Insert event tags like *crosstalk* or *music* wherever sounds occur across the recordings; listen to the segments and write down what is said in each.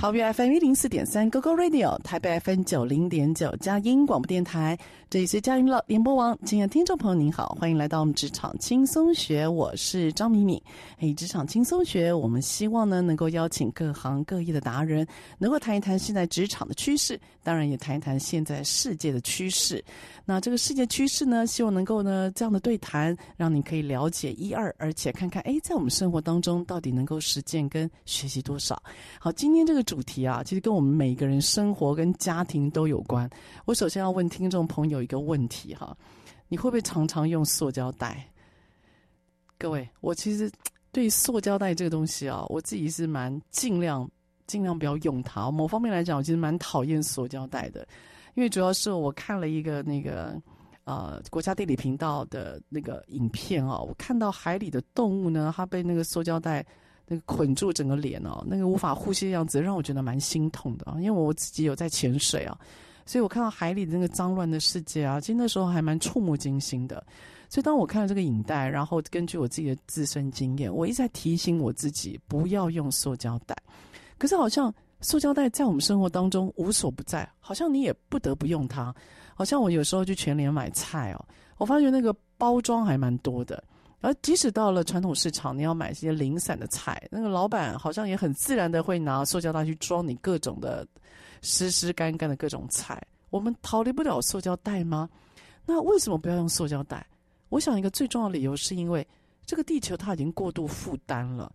桃园 FM 一零四点三 GoGo Radio，台北 FM 九零点九佳音广播电台，这里是佳音乐联播网。亲爱的听众朋友，您好，欢迎来到我们职场轻松学，我是张敏敏。哎，职场轻松学，我们希望呢能够邀请各行各业的达人，能够谈一谈现在职场的趋势，当然也谈一谈现在世界的趋势。那这个世界趋势呢，希望能够呢这样的对谈，让你可以了解一二，而且看看哎，在我们生活当中到底能够实践跟学习多少。好，今天这个。主题啊，其实跟我们每个人生活跟家庭都有关。我首先要问听众朋友一个问题哈，你会不会常常用塑胶袋？各位，我其实对塑胶袋这个东西啊，我自己是蛮尽量尽量不要用它。某方面来讲，我其实蛮讨厌塑胶袋的，因为主要是我看了一个那个呃国家地理频道的那个影片哦，我看到海里的动物呢，它被那个塑胶袋。那个捆住整个脸哦，那个无法呼吸的样子，让我觉得蛮心痛的啊。因为我自己有在潜水啊，所以我看到海里的那个脏乱的世界啊，其实那时候还蛮触目惊心的。所以当我看了这个影带，然后根据我自己的自身经验，我一直在提醒我自己不要用塑胶袋。可是好像塑胶袋在我们生活当中无所不在，好像你也不得不用它。好像我有时候去全联买菜哦，我发觉那个包装还蛮多的。而即使到了传统市场，你要买一些零散的菜，那个老板好像也很自然的会拿塑胶袋去装你各种的湿湿干干的各种菜。我们逃离不了塑胶袋吗？那为什么不要用塑胶袋？我想一个最重要的理由是因为这个地球它已经过度负担了，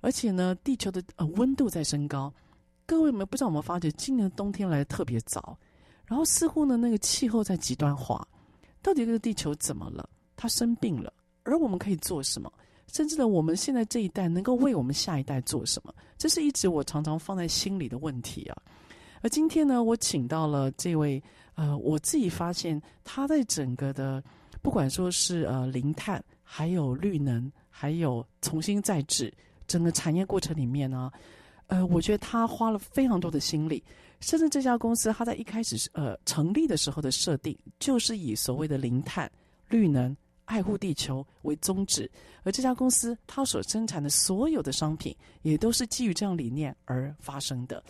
而且呢，地球的呃温度在升高。各位有没有不知道有没有发觉，今年冬天来的特别早，然后似乎呢那个气候在极端化。到底这个地球怎么了？它生病了？而我们可以做什么？甚至呢，我们现在这一代能够为我们下一代做什么？这是一直我常常放在心里的问题啊。而今天呢，我请到了这位，呃，我自己发现他在整个的，不管说是呃零碳，还有绿能，还有重新再制，整个产业过程里面呢，呃，我觉得他花了非常多的心力。甚至这家公司，他在一开始呃成立的时候的设定，就是以所谓的零碳、绿能。爱护地球为宗旨，而这家公司它所生产的所有的商品，也都是基于这样理念而发生的。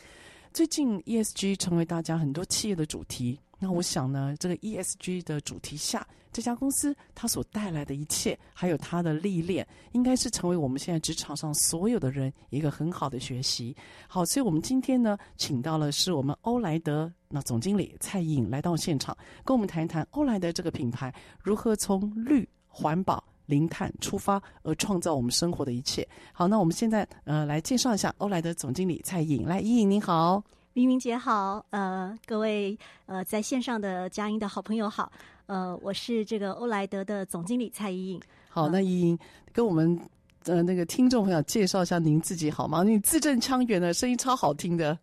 最近 ESG 成为大家很多企业的主题，那我想呢，这个 ESG 的主题下，这家公司它所带来的一切，还有它的历练，应该是成为我们现在职场上所有的人一个很好的学习。好，所以我们今天呢，请到了是我们欧莱德。那总经理蔡颖来到现场，跟我们谈一谈欧莱德这个品牌如何从绿、环保、零碳出发，而创造我们生活的一切。好，那我们现在呃来介绍一下欧莱德总经理蔡颖。来，宜颖您好，明明姐好，呃，各位呃在线上的佳音的好朋友好，呃，我是这个欧莱德的总经理蔡依颖。好，那依颖跟我们。呃，那个听众朋友，介绍一下您自己好吗？你字正腔圆的声音超好听的。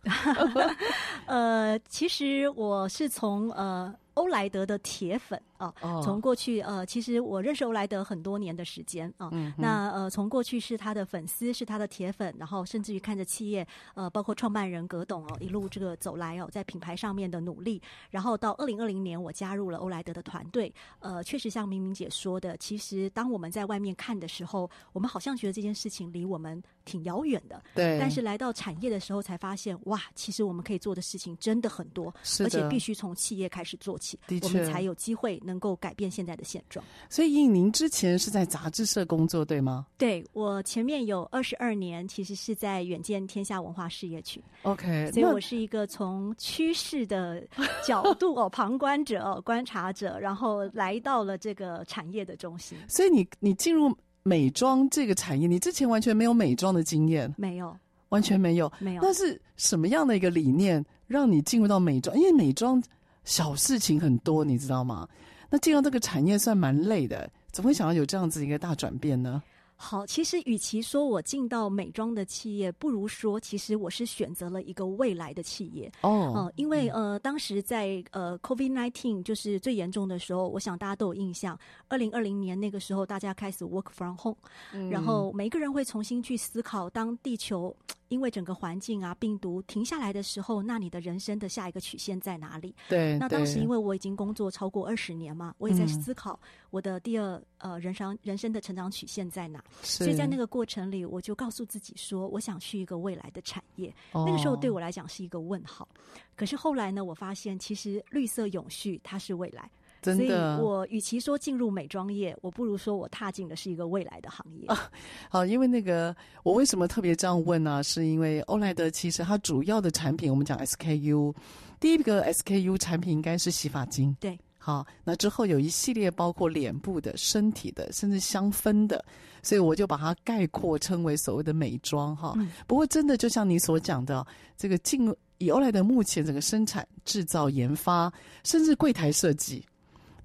*laughs* 呃，其实我是从呃欧莱德的铁粉啊、啊。哦，从过去呃，其实我认识欧莱德很多年的时间啊。嗯。那呃，从过去是他的粉丝，是他的铁粉，然后甚至于看着企业呃，包括创办人葛董哦，一路这个走来哦，在品牌上面的努力，然后到二零二零年我加入了欧莱德的团队。呃，确实像明明姐说的，其实当我们在外面看的时候，我们好像觉得这件事情离我们挺遥远的。对。但是来到产业的时候，才发现哇，其实我们可以做的事情真的很多，是，而且必须从企业开始做起，我们才有机会能够改变现在的现状。所以，应您之前是在杂志社工作，对吗？对，我前面有二十二年，其实是在远见天下文化事业群。OK，所以我是一个从趋势的角度 *laughs* 哦，旁观者、哦、观察者，然后来到了这个产业的中心。所以你，你你进入美妆这个产业，你之前完全没有美妆的经验，没有。完全没有，没有。那是什么样的一个理念让你进入到美妆？因为美妆小事情很多，你知道吗？那进入这个产业算蛮累的，怎么会想要有这样子一个大转变呢？好，其实与其说我进到美妆的企业，不如说其实我是选择了一个未来的企业哦。因为呃，当时在呃 COVID nineteen 就是最严重的时候，我想大家都有印象，二零二零年那个时候大家开始 work from home，、嗯、然后每一个人会重新去思考，当地球因为整个环境啊病毒停下来的时候，那你的人生的下一个曲线在哪里？对，那当时因为我已经工作超过二十年嘛，我也在思考我的第二呃人生人生的成长曲线在哪。所以在那个过程里，我就告诉自己说，我想去一个未来的产业。那个时候对我来讲是一个问号。可是后来呢，我发现其实绿色永续它是未来。真的。所以我与其说进入美妆业，我不如说我踏进的是一个未来的行业。啊，好，因为那个我为什么特别这样问呢？是因为欧莱德其实它主要的产品，我们讲 SKU，第一个 SKU 产品应该是洗发精。对。好，那之后有一系列包括脸部的、身体的，甚至香氛的，所以我就把它概括称为所谓的美妆哈。嗯、不过，真的就像你所讲的，这个进以欧莱德目前整个生产、制造、研发，甚至柜台设计。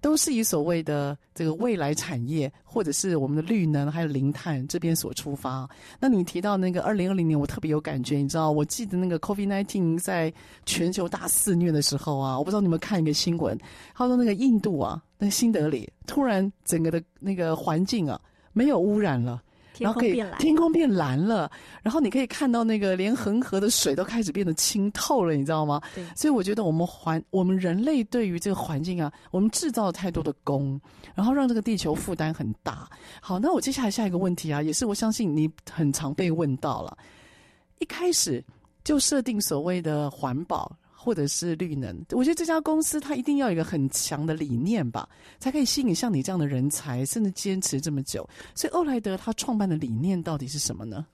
都是以所谓的这个未来产业，或者是我们的绿能还有零碳这边所出发。那你提到那个二零二零年，我特别有感觉，你知道，我记得那个 COVID nineteen 在全球大肆虐的时候啊，我不知道你们看一个新闻，他说那个印度啊，那个新德里突然整个的那个环境啊没有污染了。然后可以天空变蓝了，然后你可以看到那个连恒河的水都开始变得清透了，你知道吗？对。所以我觉得我们环我们人类对于这个环境啊，我们制造了太多的功，然后让这个地球负担很大。好，那我接下来下一个问题啊，也是我相信你很常被问到了，一开始就设定所谓的环保。或者是绿能，我觉得这家公司它一定要有一个很强的理念吧，才可以吸引像你这样的人才，甚至坚持这么久。所以欧莱德他创办的理念到底是什么呢？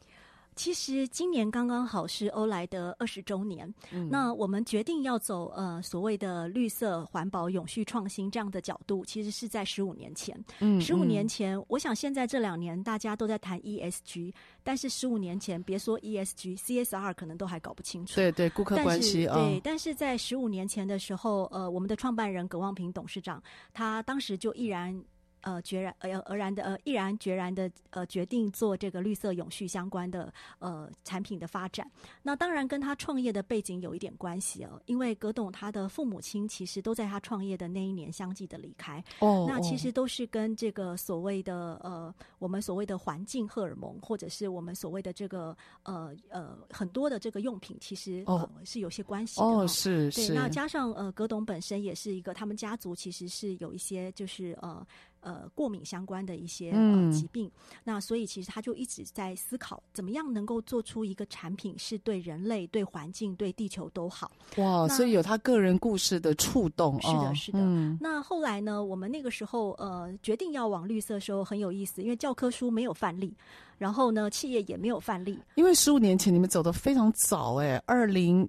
其实今年刚刚好是欧莱德二十周年，嗯，那我们决定要走呃所谓的绿色环保、永续创新这样的角度，其实是在十五年前。嗯，十五年前，我想现在这两年大家都在谈 ESG，但是十五年前别说 ESG，CSR 可能都还搞不清楚。对对，顾客关系啊。对，但是在十五年前的时候，呃，我们的创办人葛望平董事长，他当时就毅然。呃，决然呃而然的呃毅然决然的呃决定做这个绿色永续相关的呃产品的发展。那当然跟他创业的背景有一点关系哦，因为葛董他的父母亲其实都在他创业的那一年相继的离开。哦，那其实都是跟这个所谓的呃我们所谓的环境荷尔蒙，或者是我们所谓的这个呃呃很多的这个用品，其实呃、哦、是有些关系的。哦，是是。对，那加上呃葛董本身也是一个，他们家族其实是有一些就是呃。呃，过敏相关的一些呃疾病，嗯，那所以其实他就一直在思考，怎么样能够做出一个产品是对人类、对环境、对地球都好。哇，所以有他个人故事的触动。是的，是的。嗯，那后来呢，我们那个时候呃决定要往绿色的时候很有意思，因为教科书没有范例，然后呢，企业也没有范例。因为十五年前你们走的非常早，哎，二零。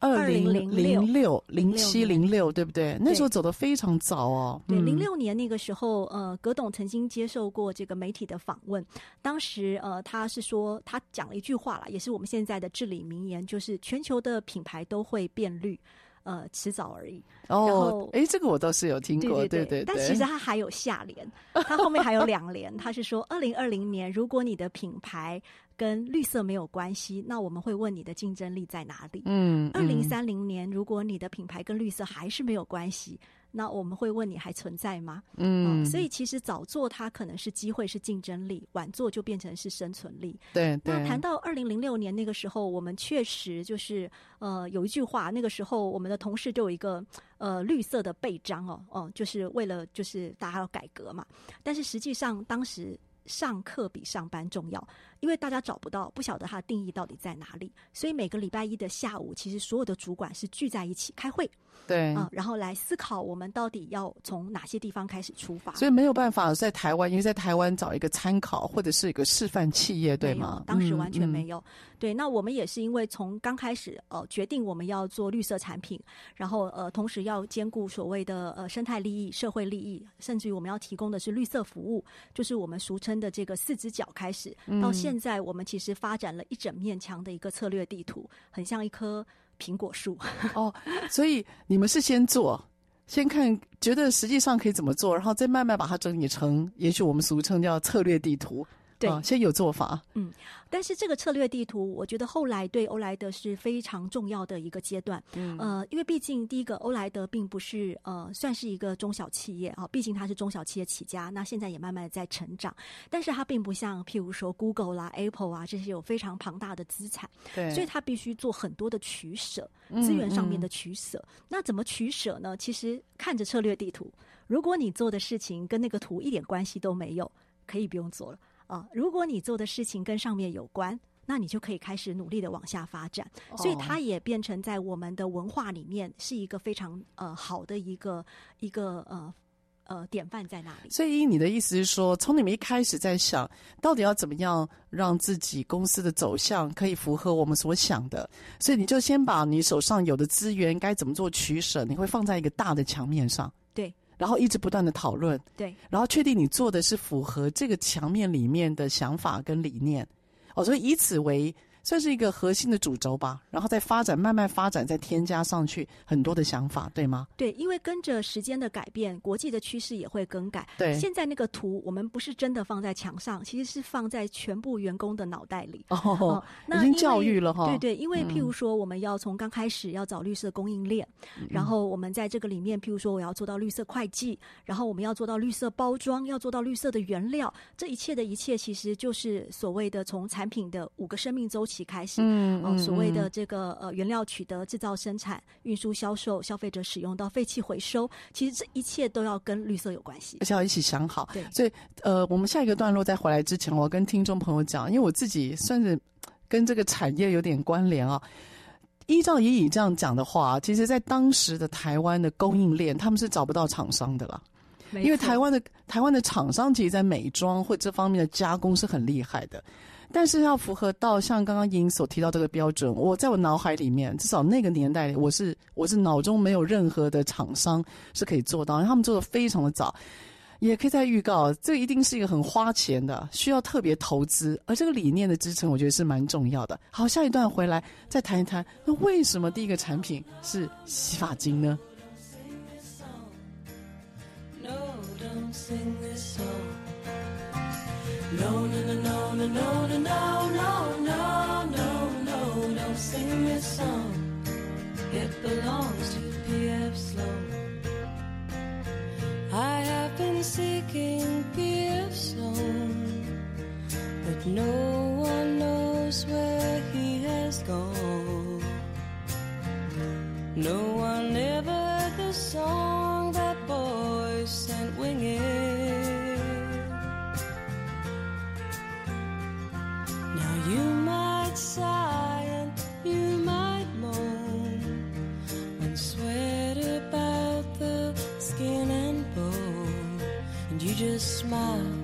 二零零六零七零六，对不对？那时候走的非常早哦。对，零六年那个时候，呃，葛董曾经接受过这个媒体的访问，当时呃，他是说他讲了一句话啦，也是我们现在的至理名言，就是全球的品牌都会变绿，呃，迟早而已。哦，哎，这个我倒是有听过，对对对。但其实它还有下联，它后面还有两联，它是说二零二零年，如果你的品牌。跟绿色没有关系，那我们会问你的竞争力在哪里？嗯，二零三零年，如果你的品牌跟绿色还是没有关系，那我们会问你还存在吗？嗯、呃，所以其实早做它可能是机会是竞争力，晚做就变成是生存力。对对。那谈到二零零六年那个时候，我们确实就是呃有一句话，那个时候我们的同事就有一个呃绿色的背章哦哦、呃，就是为了就是大家要改革嘛。但是实际上当时上课比上班重要。因为大家找不到，不晓得它的定义到底在哪里，所以每个礼拜一的下午，其实所有的主管是聚在一起开会，对啊、呃，然后来思考我们到底要从哪些地方开始出发。所以没有办法在台湾，因为在台湾找一个参考或者是一个示范企业，对吗？当时完全没有。嗯、对，那我们也是因为从刚开始呃决定我们要做绿色产品，然后呃同时要兼顾所谓的呃生态利益、社会利益，甚至于我们要提供的是绿色服务，就是我们俗称的这个四只脚开始到现在。现在我们其实发展了一整面墙的一个策略地图，很像一棵苹果树 *laughs* 哦。所以你们是先做，先看觉得实际上可以怎么做，然后再慢慢把它整理成，也许我们俗称叫策略地图。对、哦，先有做法。嗯。但是这个策略地图，我觉得后来对欧莱德是非常重要的一个阶段。嗯，呃，因为毕竟第一个，欧莱德并不是呃算是一个中小企业啊，毕竟它是中小企业起家，那现在也慢慢的在成长。但是它并不像譬如说 Google 啦、Apple 啊这些有非常庞大的资产，对，所以它必须做很多的取舍，资源上面的取舍。嗯嗯。那怎么取舍呢？其实看着策略地图，如果你做的事情跟那个图一点关系都没有，可以不用做了。啊，如果你做的事情跟上面有关，那你就可以开始努力的往下发展。所以它也变成在我们的文化里面是一个非常呃好的一个一个呃呃典范在那里。所以你的意思是说，从你们一开始在想到底要怎么样让自己公司的走向可以符合我们所想的，所以你就先把你手上有的资源该怎么做取舍，你会放在一个大的墙面上。对。然后一直不断的讨论，对，然后确定你做的是符合这个墙面里面的想法跟理念，哦，所以以此为算是一个核心的主轴吧，然后再发展，慢慢发展，再添加上去很多的想法，对吗？对，因为跟着时间的改变，国际的趋势也会更改。对，现在那个图我们不是真的放在墙上，其实是放在全部员工的脑袋里。哦，哦那已经教育了哈。对对，因为譬如说，我们要从刚开始要找绿色供应链，嗯、然后我们在这个里面，譬如说我要做到绿色会计，然后我们要做到绿色包装，要做到绿色的原料，这一切的一切，其实就是所谓的从产品的五个生命周期开始。嗯。哦，所谓的这个呃原料取得、制造、生产、运输、销售、消费者使用到废弃回收，其实这一切都要跟绿色有关系，而且要一起想好。对，所以呃，我们下一个段落再回来之前，我要跟听众朋友讲，因为我自己算是跟这个产业有点关联啊。依照以以这样讲的话，其实在当时的台湾的供应链，他们是找不到厂商的了，因为台湾的台湾的厂商其实，在美妆或这方面的加工是很厉害的。但是要符合到像刚刚英所提到这个标准，我在我脑海里面，至少那个年代，我是我是脑中没有任何的厂商是可以做到，因为他们做的非常的早，也可以在预告，这一定是一个很花钱的，需要特别投资，而这个理念的支撑，我觉得是蛮重要的。好，下一段回来再谈一谈，那为什么第一个产品是洗发精呢？No, no, no, no, no, no, no, no, no, no, no, no, don't sing this song. It belongs to P.F. Sloan. I have been seeking P.F. Sloan, but no one knows where he has gone. No one ever the song that boys sent winging. you might sigh and you might moan and sweat about the skin and bone, and you just smile.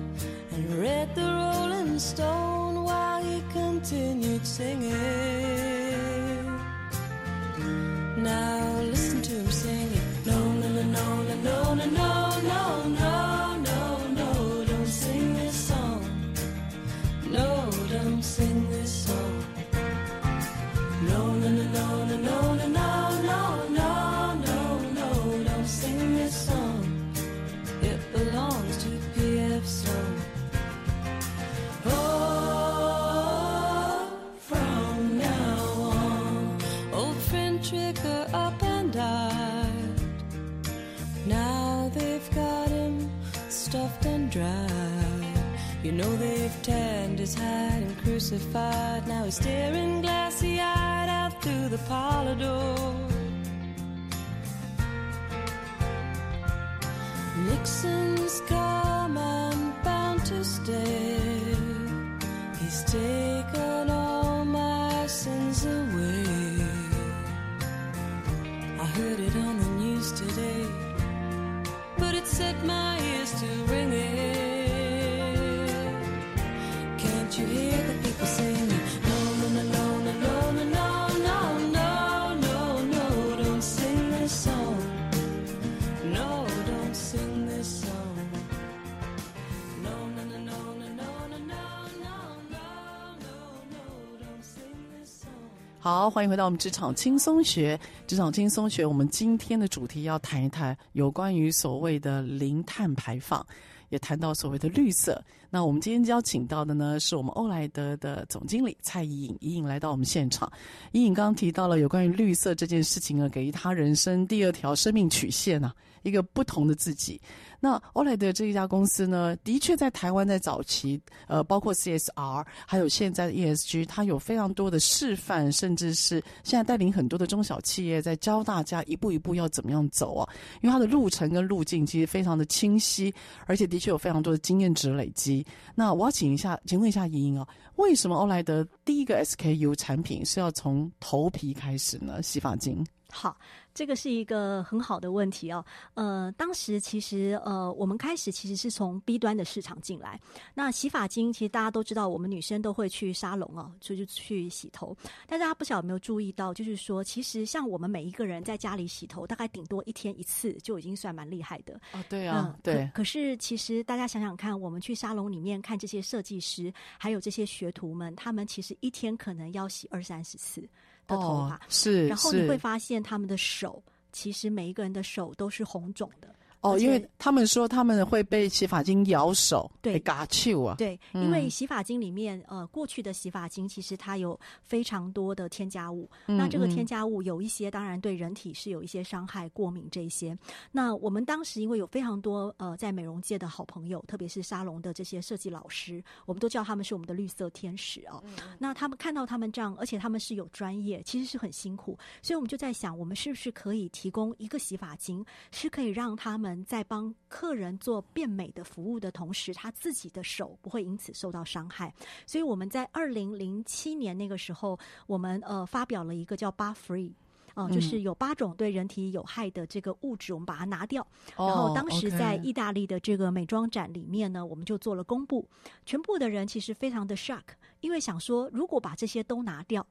好，欢迎回到我们职场轻松学。职场轻松学，我们今天的主题要谈一谈有关于所谓的零碳排放，也谈到所谓的绿色。那我们今天邀请到的呢，是我们欧莱德的总经理蔡宜颖，颖来到我们现场。颖颖刚刚提到了有关于绿色这件事情呢，给予他人生第二条生命曲线啊，一个不同的自己。那欧莱德这一家公司呢，的确在台湾在早期，呃，包括 CSR，还有现在的 ESG，它有非常多的示范，甚至是现在带领很多的中小企业在教大家一步一步要怎么样走啊。因为它的路程跟路径其实非常的清晰，而且的确有非常多的经验值累积。那我要请一下，请问一下莹莹啊，为什么欧莱德第一个 SKU 产品是要从头皮开始呢？洗发精。好。这个是一个很好的问题哦。呃，当时其实呃，我们开始其实是从 B 端的市场进来。那洗发精其实大家都知道，我们女生都会去沙龙哦，就是去洗头。但大家不晓得有没有注意到，就是说，其实像我们每一个人在家里洗头，大概顶多一天一次，就已经算蛮厉害的。哦，对啊，嗯、对。可，可是其实大家想想看，我们去沙龙里面看这些设计师，还有这些学徒们，他们其实一天可能要洗二三十次。的头发、哦、是，然后你会发现他们的手，其实每一个人的手都是红肿的。哦，因为他们说他们会被洗发精咬手，对，嘎啾啊，对，因为洗发精里面，呃，过去的洗发精其实它有非常多的添加物，嗯、那这个添加物有一些当然对人体是有一些伤害、过敏这些。那我们当时因为有非常多呃在美容界的好朋友，特别是沙龙的这些设计老师，我们都叫他们是我们的绿色天使啊、哦。嗯、那他们看到他们这样，而且他们是有专业，其实是很辛苦，所以我们就在想，我们是不是可以提供一个洗发精，是可以让他们。在帮客人做变美的服务的同时，他自己的手不会因此受到伤害。所以我们在二零零七年那个时候，我们呃发表了一个叫 Bar Free，哦、呃，就是有八种对人体有害的这个物质，我们把它拿掉。然后当时在意大利的这个美妆展里面呢，我们就做了公布，全部的人其实非常的 shock，因为想说如果把这些都拿掉。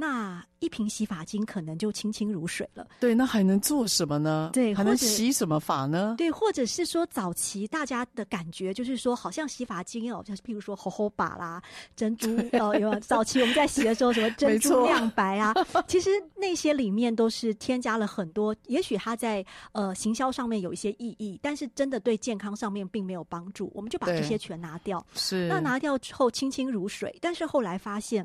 那一瓶洗发精可能就清清如水了。对，那还能做什么呢？对，还能洗什么发呢？对，或者是说早期大家的感觉就是说，好像洗发精哦，就是譬如说荷荷巴啦、珍珠 *laughs* 哦，有早期我们在洗的时候什么珍珠亮白啊，*laughs* 其实那些里面都是添加了很多，也许它在呃行销上面有一些意义，但是真的对健康上面并没有帮助。我们就把这些全拿掉。是。那拿掉之后清清如水，但是后来发现。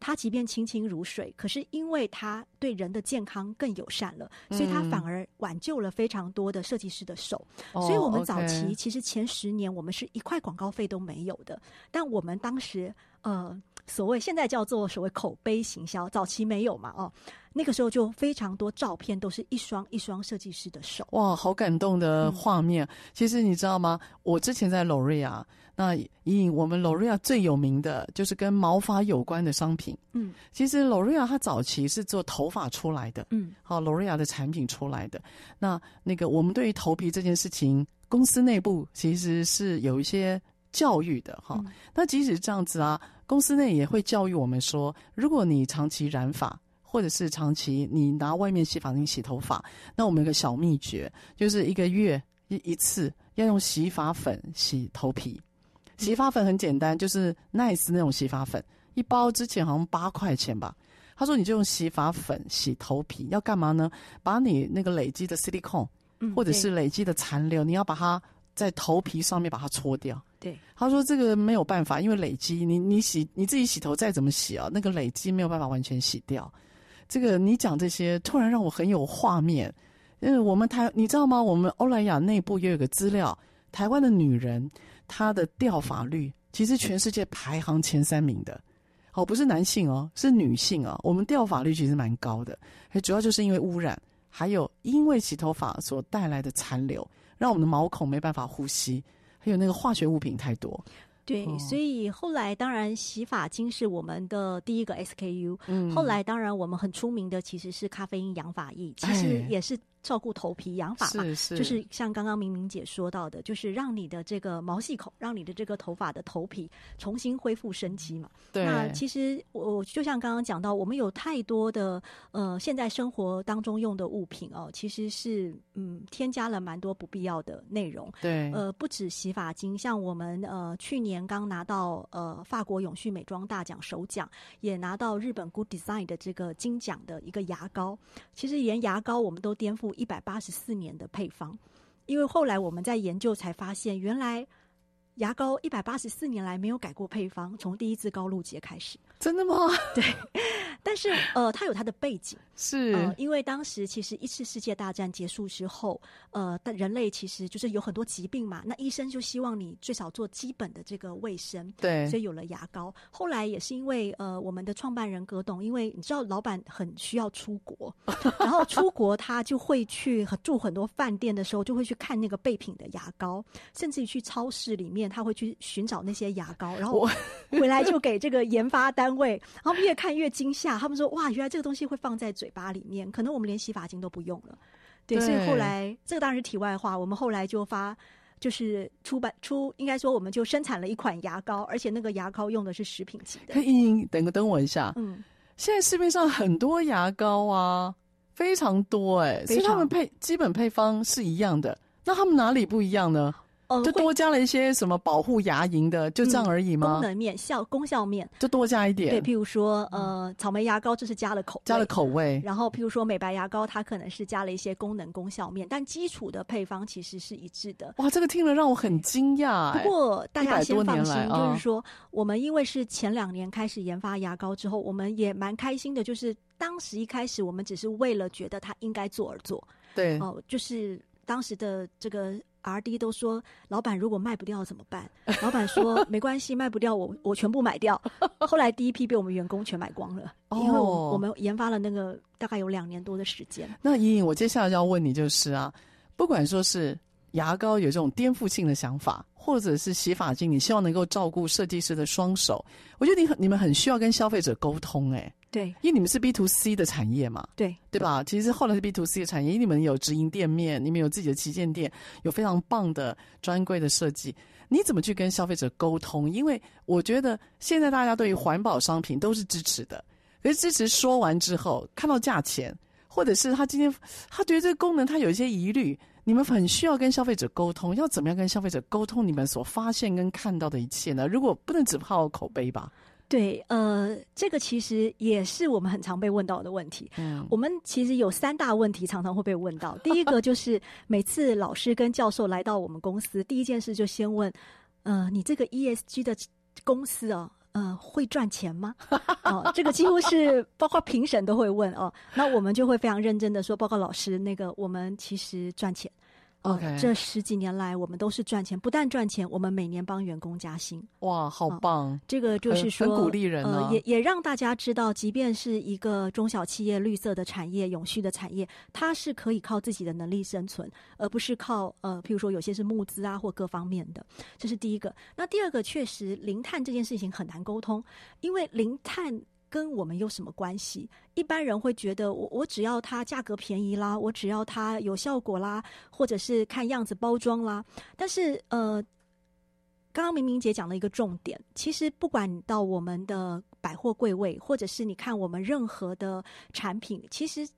它即便清清如水，可是因为它对人的健康更友善了，所以它反而挽救了非常多的设计师的手。嗯、所以我们早期、哦、其实前十年我们是一块广告费都没有的，但我们当时呃所谓现在叫做所谓口碑行销，早期没有嘛哦，那个时候就非常多照片都是一双一双设计师的手。哇，好感动的画面！嗯、其实你知道吗？我之前在 L'Oreal，。那以我们 L'Oreal 最有名的就是跟毛发有关的商品。嗯，其实 L'Oreal 它早期是做头发出来的。嗯，好 L'Oreal 的产品出来的。那那个我们对于头皮这件事情，公司内部其实是有一些教育的哈。嗯、那即使这样子啊，公司内也会教育我们说，如果你长期染发，或者是长期你拿外面洗发精洗头发，那我们有个小秘诀，就是一个月一一次要用洗发粉洗头皮。洗发粉很简单，就是 Nice 那种洗发粉，一包之前好像八块钱吧。他说你就用洗发粉洗头皮，要干嘛呢？把你那个累积的 silicone，或者是累积的残留，你要把它在头皮上面把它搓掉。对，他说这个没有办法，因为累积，你你洗你自己洗头再怎么洗啊，那个累积没有办法完全洗掉。这个你讲这些，突然让我很有画面。因为我们台，你知道吗？我们欧莱雅内部也有个资料。台湾的女人她的掉发率其实全世界排行前三名的。哦，不是男性哦，是女性哦。我们掉发率其实蛮高的，主要就是因为污染，还有因为洗头发所带来的残留，让我们的毛孔没办法呼吸，还有那个化学物品太多。对，哦、所以后来当然洗发精是我们的第一个 SKU。嗯，后来当然我们很出名的其实是咖啡因养发液，其实也是。照顾头皮养发嘛，是是就是像刚刚明明姐说到的，就是让你的这个毛细孔，让你的这个头发的头皮重新恢复生机嘛。对。那其实我就像刚刚讲到，我们有太多的呃，现在生活当中用的物品哦，其实是嗯，添加了蛮多不必要的内容。对。呃，不止洗发精，像我们呃去年刚拿到呃法国永续美妆大奖首奖，也拿到日本 Good Design 的这个金奖的一个牙膏。其实连牙膏我们都颠覆。一百八十四年的配方，因为后来我们在研究才发现，原来牙膏一百八十四年来没有改过配方，从第一支高露洁开始。真的吗？对。但是呃，它有它的背景，是、呃、因为当时其实一次世界大战结束之后，呃，但人类其实就是有很多疾病嘛，那医生就希望你最少做基本的这个卫生，对，所以有了牙膏。后来也是因为呃，我们的创办人葛董，因为你知道老板很需要出国，*laughs* 然后出国他就会去住很多饭店的时候，就会去看那个备品的牙膏，甚至于去超市里面他会去寻找那些牙膏，然后回来就给这个研发单位，然后越看越惊吓。他们说：“哇，原来这个东西会放在嘴巴里面，可能我们连洗发精都不用了。”对，对，所以后来这个当然是题外话。我们后来就发，就是出版出，应该说我们就生产了一款牙膏，而且那个牙膏用的是食品级的。英英，等个等我一下。嗯，现在市面上很多牙膏啊，非常多哎、欸，所以他们配基本配方是一样的，那他们哪里不一样呢？就多加了一些什么保护牙龈的，就这样而已吗？功能面、效功效面，就多加一点。对，譬如说，呃，草莓牙膏这是加了口加了口味，然后譬如说美白牙膏，它可能是加了一些功能功效面，但基础的配方其实是一致的。哇，这个听了让我很惊讶。不过大家先放心，就是说，我们因为是前两年开始研发牙膏之后，我们也蛮开心的，就是当时一开始我们只是为了觉得它应该做而做。对，哦，就是当时的这个。R D 都说，老板如果卖不掉怎么办？老板说没关系，卖不掉我我全部买掉。*laughs* 后来第一批被我们员工全买光了，因为我我们研发了那个大概有两年多的时间。那莹莹，我接下来要问你就是啊，不管说是牙膏有这种颠覆性的想法，或者是洗发精，你希望能够照顾设计师的双手，我觉得你很你们很需要跟消费者沟通哎、欸。对，因为你们是 B to C 的产业嘛，对对吧？其实后来是 B to C 的产业，因为你们有直营店面，你们有自己的旗舰店，有非常棒的专柜的设计。你怎么去跟消费者沟通？因为我觉得现在大家对于环保商品都是支持的，可是支持说完之后，看到价钱，或者是他今天他觉得这个功能他有一些疑虑，你们很需要跟消费者沟通，要怎么样跟消费者沟通你们所发现跟看到的一切呢？如果不能只靠口碑吧？对，呃，这个其实也是我们很常被问到的问题。嗯，我们其实有三大问题常常会被问到。第一个就是每次老师跟教授来到我们公司，第一件事就先问：呃，你这个 ESG 的公司哦，呃，会赚钱吗？*laughs* 哦，这个几乎是包括评审都会问哦。那我们就会非常认真的说：报告老师，那个我们其实赚钱。OK，这十几年来，我们都是赚钱，不但赚钱，我们每年帮员工加薪。哇，好棒！哦、这个就是说，很，很鼓励人、啊、呃，也也让大家知道，即便是一个中小企业、绿色的产业、永续的产业，它是可以靠自己的能力生存，而不是靠呃，譬如说有些是募资啊或各方面的。这是第一个。那第二个，确实零碳这件事情很难沟通，因为零碳。跟我们有什么关系？一般人会觉得我我只要它价格便宜啦，我只要它有效果啦，或者是看样子包装啦。但是呃，刚刚明明姐讲了一个重点，其实不管到我们的百货柜位，或者是你看我们任何的产品，其实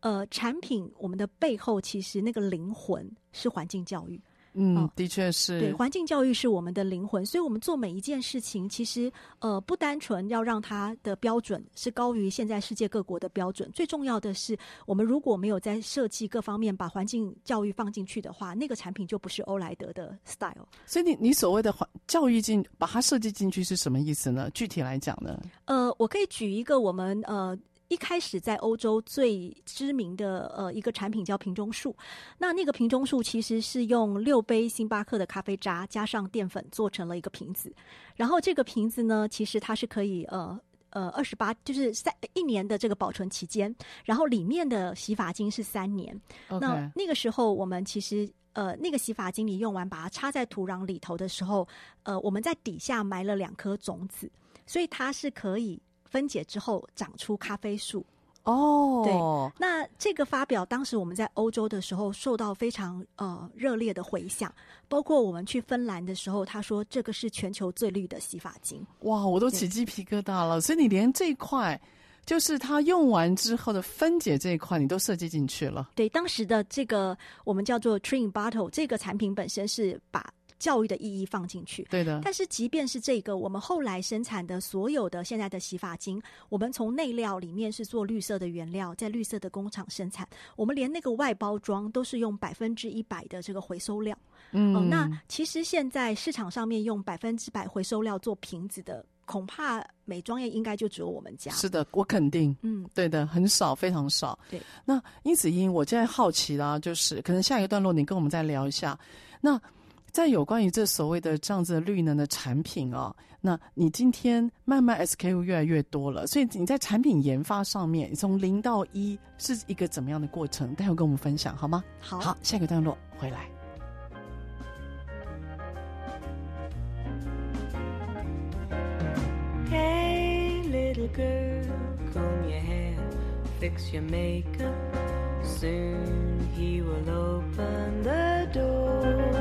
呃，产品我们的背后其实那个灵魂是环境教育。嗯，的确是。对，环境教育是我们的灵魂，所以我们做每一件事情，其实呃不单纯要让它的标准是高于现在世界各国的标准，最重要的是，我们如果没有在设计各方面把环境教育放进去的话，那个产品就不是欧莱德的 style。所以你你所谓的环教育进把它设计进去是什么意思呢？具体来讲呢？呃，我可以举一个我们呃。一开始在欧洲最知名的呃一个产品叫瓶中树，那那个瓶中树其实是用六杯星巴克的咖啡渣加上淀粉做成了一个瓶子，然后这个瓶子呢，其实它是可以呃呃二十八就是三一年的这个保存期间，然后里面的洗发精是三年。那那个时候我们其实呃那个洗发精你用完把它插在土壤里头的时候，呃我们在底下埋了两颗种子，所以它是可以。分解之后长出咖啡树哦，对，那这个发表当时我们在欧洲的时候受到非常呃热烈的回响，包括我们去芬兰的时候，他说这个是全球最绿的洗发精。哇，我都起鸡皮疙瘩了。所以你连这一块，就是它用完之后的分解这一块，你都设计进去了。对，当时的这个我们叫做 Tree in Bottle 这个产品本身是把。教育的意义放进去，对的。但是即便是这个，我们后来生产的所有的现在的洗发精，我们从内料里面是做绿色的原料，在绿色的工厂生产，我们连那个外包装都是用百分之一百的这个回收料。嗯、哦，那其实现在市场上面用百分之百回收料做瓶子的，恐怕美妆业应该就只有我们家。是的，我肯定。嗯，对的，很少，非常少。对。那殷子英，我现在好奇啦，就是可能下一个段落你跟我们再聊一下。那在有关于这所谓的这样子的绿能的产品哦，那你今天慢慢 SKU 越来越多了，所以你在产品研发上面，你从零到一是一个怎么样的过程？待会跟我们分享好吗？好，好，下一个段落回来。Hey little girl, comb your hair, fix your makeup. Soon he will open the door.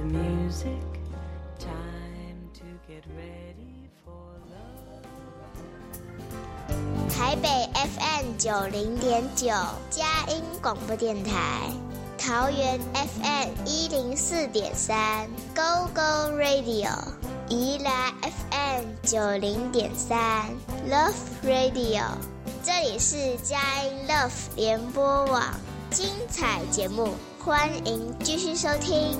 The music. Time to get ready for love. 台北 FM 九零点九，佳音广播电台；桃园 FM 一零四点三，Go Go Radio；宜兰 FM 九零点三，Love Radio。这里是佳音 Love 联播网，精彩节目，欢迎继续收听。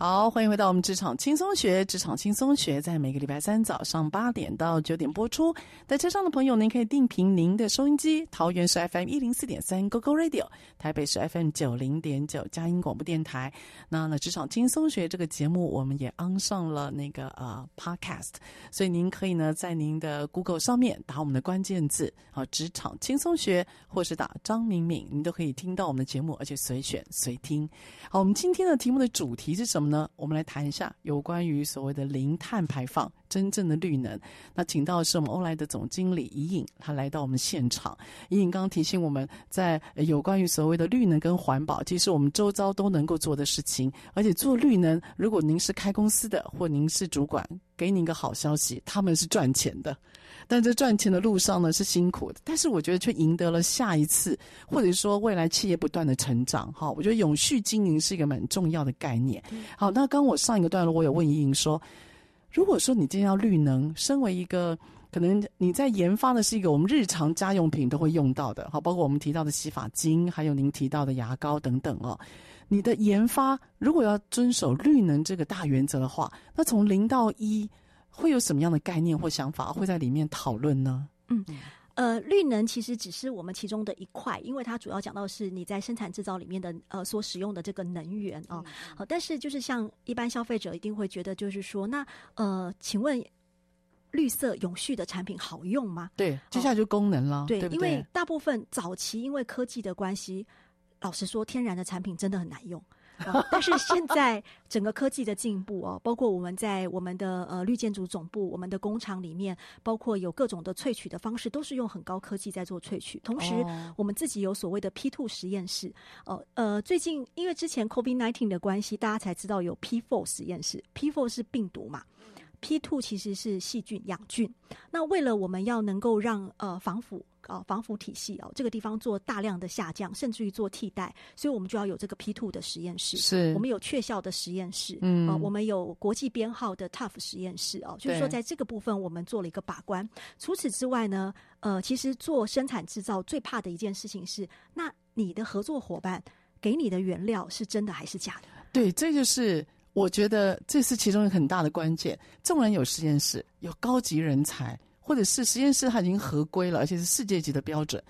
好，欢迎回到我们职场轻松学。职场轻松学在每个礼拜三早上八点到九点播出。在车上的朋友，您可以定频您的收音机。桃园是 FM 一零四点三 GoGo Radio，台北是 FM 九零点九佳音广播电台。那呢，职场轻松学这个节目，我们也安上了那个呃 Podcast，所以您可以呢在您的 Google 上面打我们的关键字啊，职场轻松学，或是打张敏敏，您都可以听到我们的节目，而且随选随听。好，我们今天的题目的主题是什么呢？我们来谈一下有关于所谓的零碳排放真正的绿能。那请到是我们欧莱的总经理尹颖，他来到我们现场。尹颖刚刚提醒我们在有关于所谓的绿能跟环保，其实我们周遭都能够做的事情。而且做绿能，如果您是开公司的，或您是主管，给您一个好消息，他们是赚钱的。但在赚钱的路上呢，是辛苦的，但是我觉得却赢得了下一次，或者说未来企业不断的成长。哈，我觉得永续经营是一个蛮重要的概念。好，那刚我上一个段落，我有问莹莹说，如果说你今天要绿能，身为一个可能你在研发的是一个我们日常家用品都会用到的，好，包括我们提到的洗发精，还有您提到的牙膏等等哦。你的研发如果要遵守绿能这个大原则的话，那从零到一。会有什么样的概念或想法会在里面讨论呢？嗯，呃，绿能其实只是我们其中的一块，因为它主要讲到是你在生产制造里面的呃所使用的这个能源啊。好、嗯呃，但是就是像一般消费者一定会觉得，就是说，那呃，请问绿色永续的产品好用吗？对，接下来就功能了。哦、对，对对，因为大部分早期因为科技的关系，老实说，天然的产品真的很难用。哦、但是现在整个科技的进步哦，包括我们在我们的呃绿建筑总部、我们的工厂里面，包括有各种的萃取的方式，都是用很高科技在做萃取。同时，我们自己有所谓的 P two 实验室。哦，呃，最近因为之前 COVID nineteen 的关系，大家才知道有 P four 实验室。P four 是病毒嘛，P two 其实是细菌、养菌。那为了我们要能够让呃防腐。哦，防腐体系哦，这个地方做大量的下降，甚至于做替代，所以我们就要有这个 P two 的实验室。是，我们有确效的实验室，嗯，呃、我们有国际编号的 TÜV 实验室哦，就是说在这个部分我们做了一个把关。除此之外呢，呃，其实做生产制造最怕的一件事情是，那你的合作伙伴给你的原料是真的还是假的？对，这就是我觉得这是其中一个很大的关键。纵然有实验室，有高级人才。或者是实验室它已经合规了，而且是世界级的标准。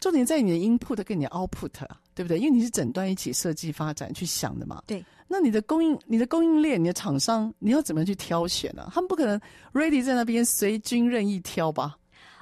重点在你的 input 跟你的 output，对不对？因为你是整段一起设计发展去想的嘛。对。那你的供应、你的供应链、你的厂商，你要怎么去挑选呢、啊？他们不可能 ready 在那边随军任意挑吧？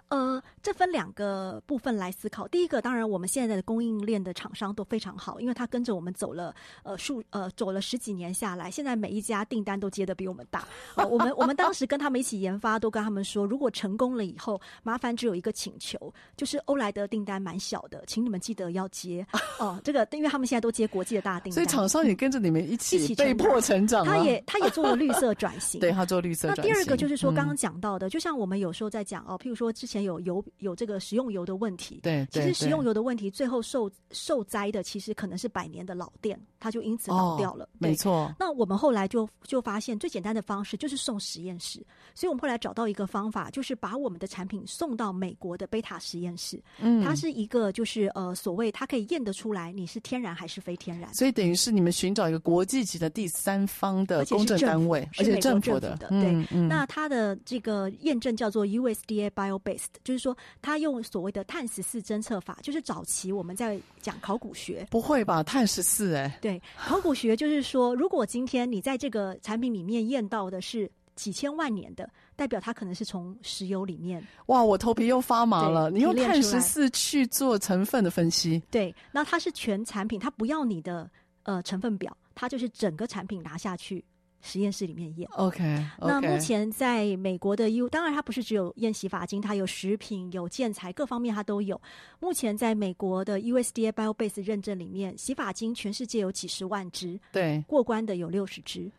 呃，这分两个部分来思考。第一个，当然我们现在的供应链的厂商都非常好，因为他跟着我们走了呃数呃走了十几年下来，现在每一家订单都接的比我们大。*laughs* 呃、我们我们当时跟他们一起研发，都跟他们说，如果成功了以后，麻烦只有一个请求，就是欧莱德订单蛮小的，请你们记得要接 *laughs* 哦、呃。这个因为他们现在都接国际的大订单，所以厂商也跟着你们一起一起被迫成长。他也他也做了绿色转型，*laughs* 对他做绿色转型。那第二个就是说刚刚讲到的，嗯、就像我们有时候在讲哦，譬如说之前。有油有这个食用油的问题，对，其实食用油的问题最后受受灾的其实可能是百年的老店，它就因此倒掉了。哦、没错。那我们后来就就发现最简单的方式就是送实验室，所以我们后来找到一个方法，就是把我们的产品送到美国的贝塔实验室。嗯，它是一个就是呃所谓它可以验得出来你是天然还是非天然，所以等于是你们寻找一个国际级的第三方的公证单位，而且政府的，对、嗯嗯。那它的这个验证叫做 USDA Bio-based。就是说，他用所谓的碳十四侦测法，就是早期我们在讲考古学。不会吧？碳十四？哎，对，考古学就是说，如果今天你在这个产品里面验到的是几千万年的，代表它可能是从石油里面。哇，我头皮又发麻了。你用碳十四去做成分的分析？对，那它是全产品，它不要你的呃成分表，它就是整个产品拿下去。实验室里面验，OK。那目前在美国的 U，当然它不是只有验洗发精，它有食品、有建材，各方面它都有。目前在美国的 USDA Bio-based 认证里面，洗发精全世界有几十万支，对，过关的有六十支，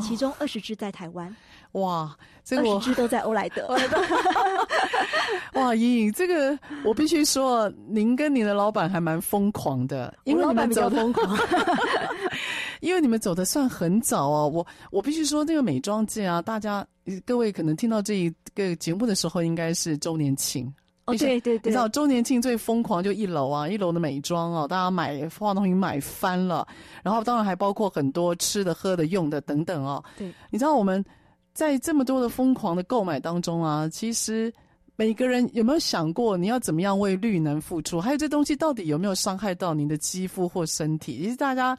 其中二十只在台湾。哇，这个二十支都在欧莱德。*laughs* 哇，莹莹，这个我必须说，您跟您的老板还蛮疯狂的，*laughs* 因为你们走狂。因为你们走的算很早哦，我我必须说，那个美妆界啊，大家各位可能听到这一个节目的时候，应该是周年庆。哦，对对对，你知道周年庆最疯狂就一楼啊，一楼的美妆哦，大家买化妆品买翻了，然后当然还包括很多吃的、喝的、用的等等哦。对，你知道我们在这么多的疯狂的购买当中啊，其实每个人有没有想过，你要怎么样为绿能付出？还有这东西到底有没有伤害到您的肌肤或身体？其实大家。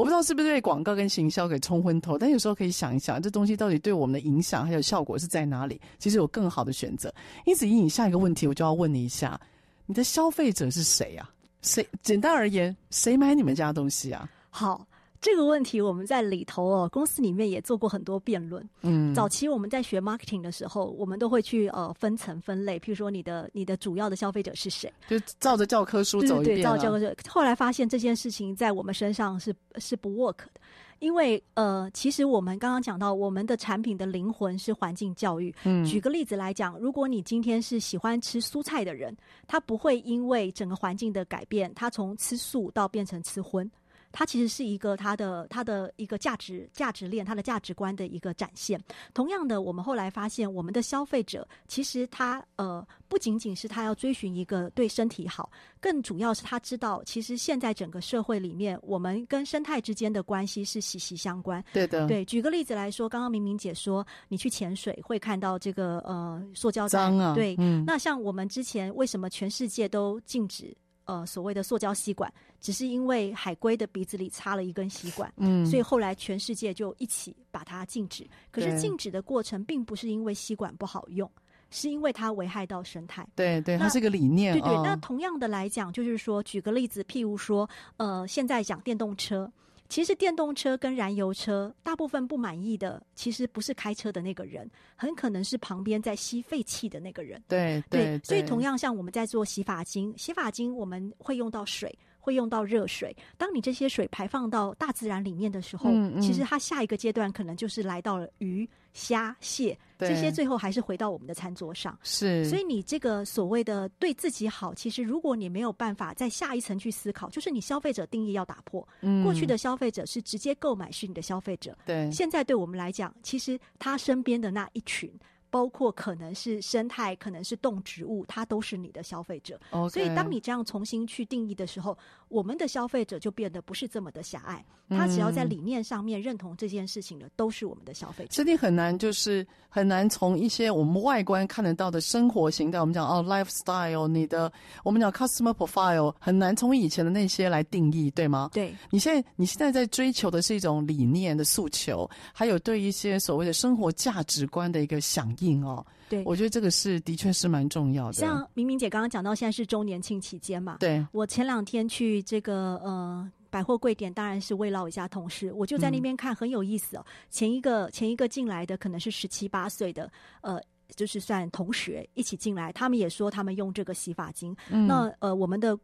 我不知道是不是被广告跟行销给冲昏头，但有时候可以想一想，这东西到底对我们的影响还有效果是在哪里？其实有更好的选择。因此，以你下一个问题，我就要问你一下：你的消费者是谁啊？谁？简单而言，谁买你们家东西啊？好，这个问题我们在里头哦，公司里面也做过很多辩论。嗯，早期我们在学 marketing 的时候，我们都会去呃分层分类，譬如说你的你的主要的消费者是谁，就照着教科书走一遍。对，照着教科书。后来发现这件事情在我们身上是是不 work 的，因为呃，其实我们刚刚讲到，我们的产品的灵魂是环境教育。嗯，举个例子来讲，如果你今天是喜欢吃蔬菜的人，他不会因为整个环境的改变，他从吃素到变成吃荤。它其实是一个它的它的一个价值价值链，它的价值观的一个展现。同样的，我们后来发现，我们的消费者其实他呃不仅仅是他要追寻一个对身体好，更主要是他知道，其实现在整个社会里面，我们跟生态之间的关系是息息相关。对的，对。举个例子来说，刚刚明明姐说，你去潜水会看到这个呃塑胶袋，脏啊，对，嗯。那像我们之前为什么全世界都禁止？呃，所谓的塑胶吸管，只是因为海龟的鼻子里插了一根吸管，嗯，所以后来全世界就一起把它禁止。可是禁止的过程并不是因为吸管不好用，是因为它危害到生态。对对，它是个理念。对对，哦、那同样的来讲，就是说，举个例子，譬如说，呃，现在讲电动车。其实电动车跟燃油车，大部分不满意的，其实不是开车的那个人，很可能是旁边在吸废气的那个人。对对，对，所以同样像我们在做洗发精，洗发精我们会用到水。会用到热水。当你这些水排放到大自然里面的时候，嗯嗯、其实它下一个阶段可能就是来到了鱼、虾、蟹，这些最后还是回到我们的餐桌上。是，所以你这个所谓的对自己好，其实如果你没有办法在下一层去思考，就是你消费者定义要打破。嗯、过去的消费者是直接购买是你的消费者，对。现在对我们来讲，其实他身边的那一群。包括可能是生态，可能是动植物，它都是你的消费者。所以当你这样重新去定义的时候，我们的消费者就变得不是这么的狭隘。他只要在理念上面认同这件事情的，都是我们的消费者。这里很难，就是很难从一些我们外观看得到的生活形态，我们讲哦，lifestyle，你的我们讲 customer profile，很难从以前的那些来定义，对吗？对。你现在你现在在追求的是一种理念的诉求，还有对一些所谓的生活价值观的一个响应哦。对，我觉得这个是的确是蛮重要的。像明明姐刚刚讲到，现在是周年庆期间嘛，对，我前两天去这个呃。百货柜点当然是慰劳一下同事，我就在那边看，很有意思哦。嗯、前一个前一个进来的可能是十七八岁的，呃，就是算同学一起进来，他们也说他们用这个洗发精。嗯、那呃，我们的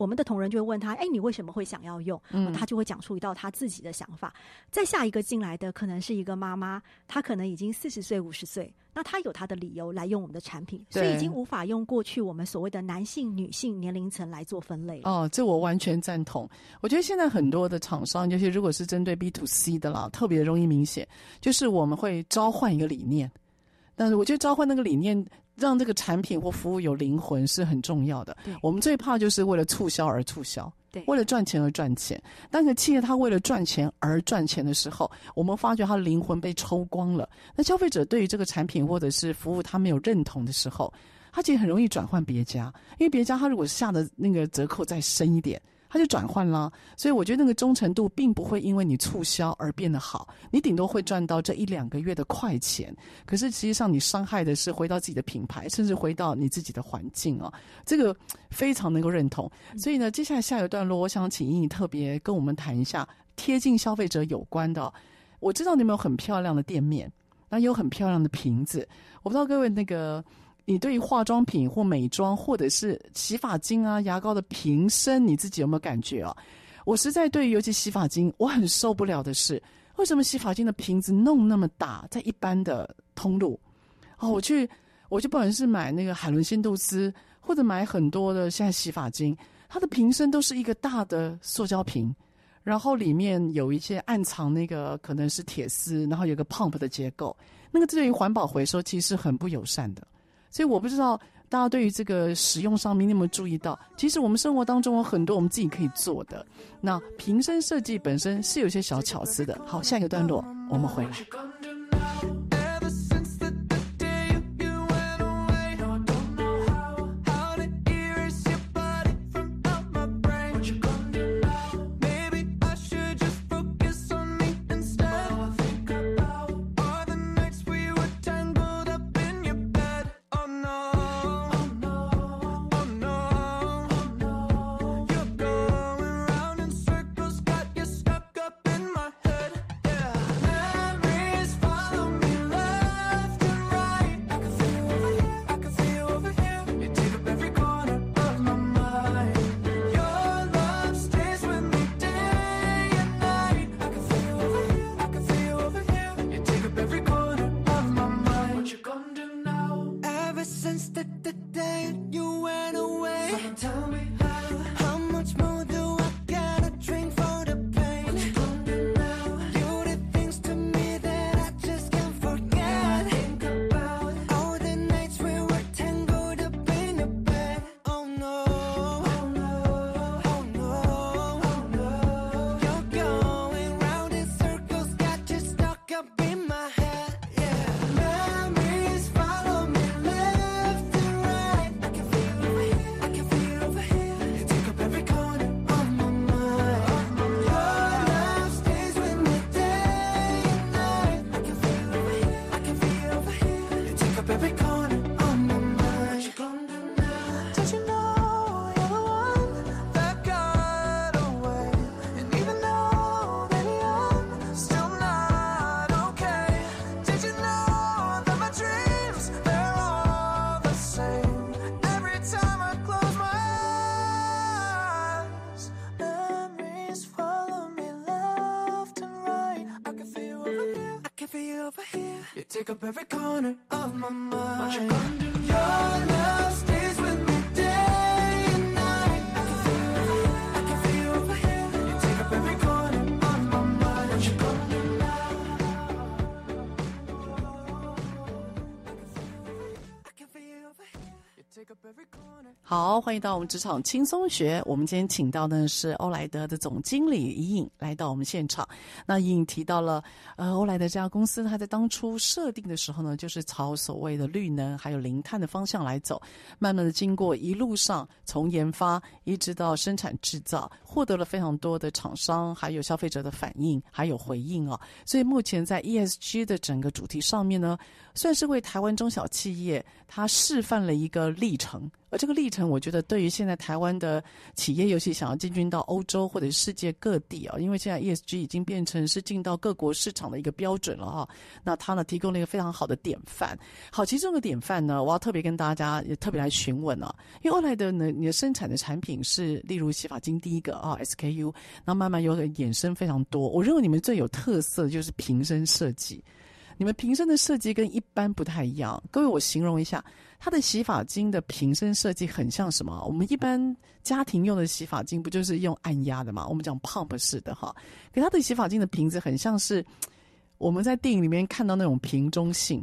我们的同仁就会问他，哎，你为什么会想要用？嗯，他就会讲出一道他自己的想法。再下一个进来的可能是一个妈妈，她可能已经四十岁五十岁。那她有她的理由来用我们的产品，所以已经无法用过去我们所谓的男性、女性年龄层来做分类。哦，这我完全赞同。我觉得现在很多的厂商，尤其如果是针对 B to C 的啦，特别容易明显，就是我们会召唤一个理念。但是我觉得召唤那个理念，让这个产品或服务有灵魂是很重要的。我们最怕就是为了促销而促销。对，为了赚钱而赚钱，当个企业它为了赚钱而赚钱的时候，我们发觉它的灵魂被抽光了。那消费者对于这个产品或者是服务，他没有认同的时候，他其实很容易转换别家，因为别家他如果下的那个折扣再深一点。他就转换了，所以我觉得那个忠诚度并不会因为你促销而变得好，你顶多会赚到这一两个月的快钱，可是实际上你伤害的是回到自己的品牌，甚至回到你自己的环境啊，这个非常能够认同。所以呢，接下来下一段落，我想请英颖特别跟我们谈一下贴近消费者有关的。我知道你们有很漂亮的店面，那有很漂亮的瓶子，我不知道各位那个。你对于化妆品或美妆，或者是洗发精啊、牙膏的瓶身，你自己有没有感觉啊？我实在对于尤其洗发精，我很受不了的是，为什么洗发精的瓶子弄那么大，在一般的通路，哦，我去，我就不管是买那个海伦仙度丝，或者买很多的现在洗发精，它的瓶身都是一个大的塑胶瓶，然后里面有一些暗藏那个可能是铁丝，然后有个 pump 的结构，那个对于环保回收其实很不友善的。所以我不知道大家对于这个使用上面你有没有注意到，其实我们生活当中有很多我们自己可以做的。那瓶身设计本身是有些小巧思的。好，下一个段落我们回来。Take up every corner of my mind. What you gonna do? Your love 好，欢迎到我们职场轻松学。我们今天请到的是欧莱德的总经理尹颖来到我们现场。那尹颖提到了，呃，欧莱德这家公司，它在当初设定的时候呢，就是朝所谓的绿能还有零碳的方向来走。慢慢的经过一路上从研发一直到生产制造，获得了非常多的厂商还有消费者的反应还有回应啊。所以目前在 ESG 的整个主题上面呢，算是为台湾中小企业它示范了一个历程。而这个历程，我觉得对于现在台湾的企业，尤其想要进军到欧洲或者世界各地啊，因为现在 ESG 已经变成是进到各国市场的一个标准了哈。那它呢提供了一个非常好的典范。好，其实这个典范呢，我要特别跟大家也特别来询问啊，因为欧莱德呢，你的生产的产品是例如洗发精第一个啊 SKU，然后慢慢有衍生非常多。我认为你们最有特色的就是瓶身设计。你们瓶身的设计跟一般不太一样，各位我形容一下，它的洗发精的瓶身设计很像什么？我们一般家庭用的洗发精不就是用按压的嘛？我们讲 pump 式的哈，可它的洗发精的瓶子很像是我们在电影里面看到那种瓶中信，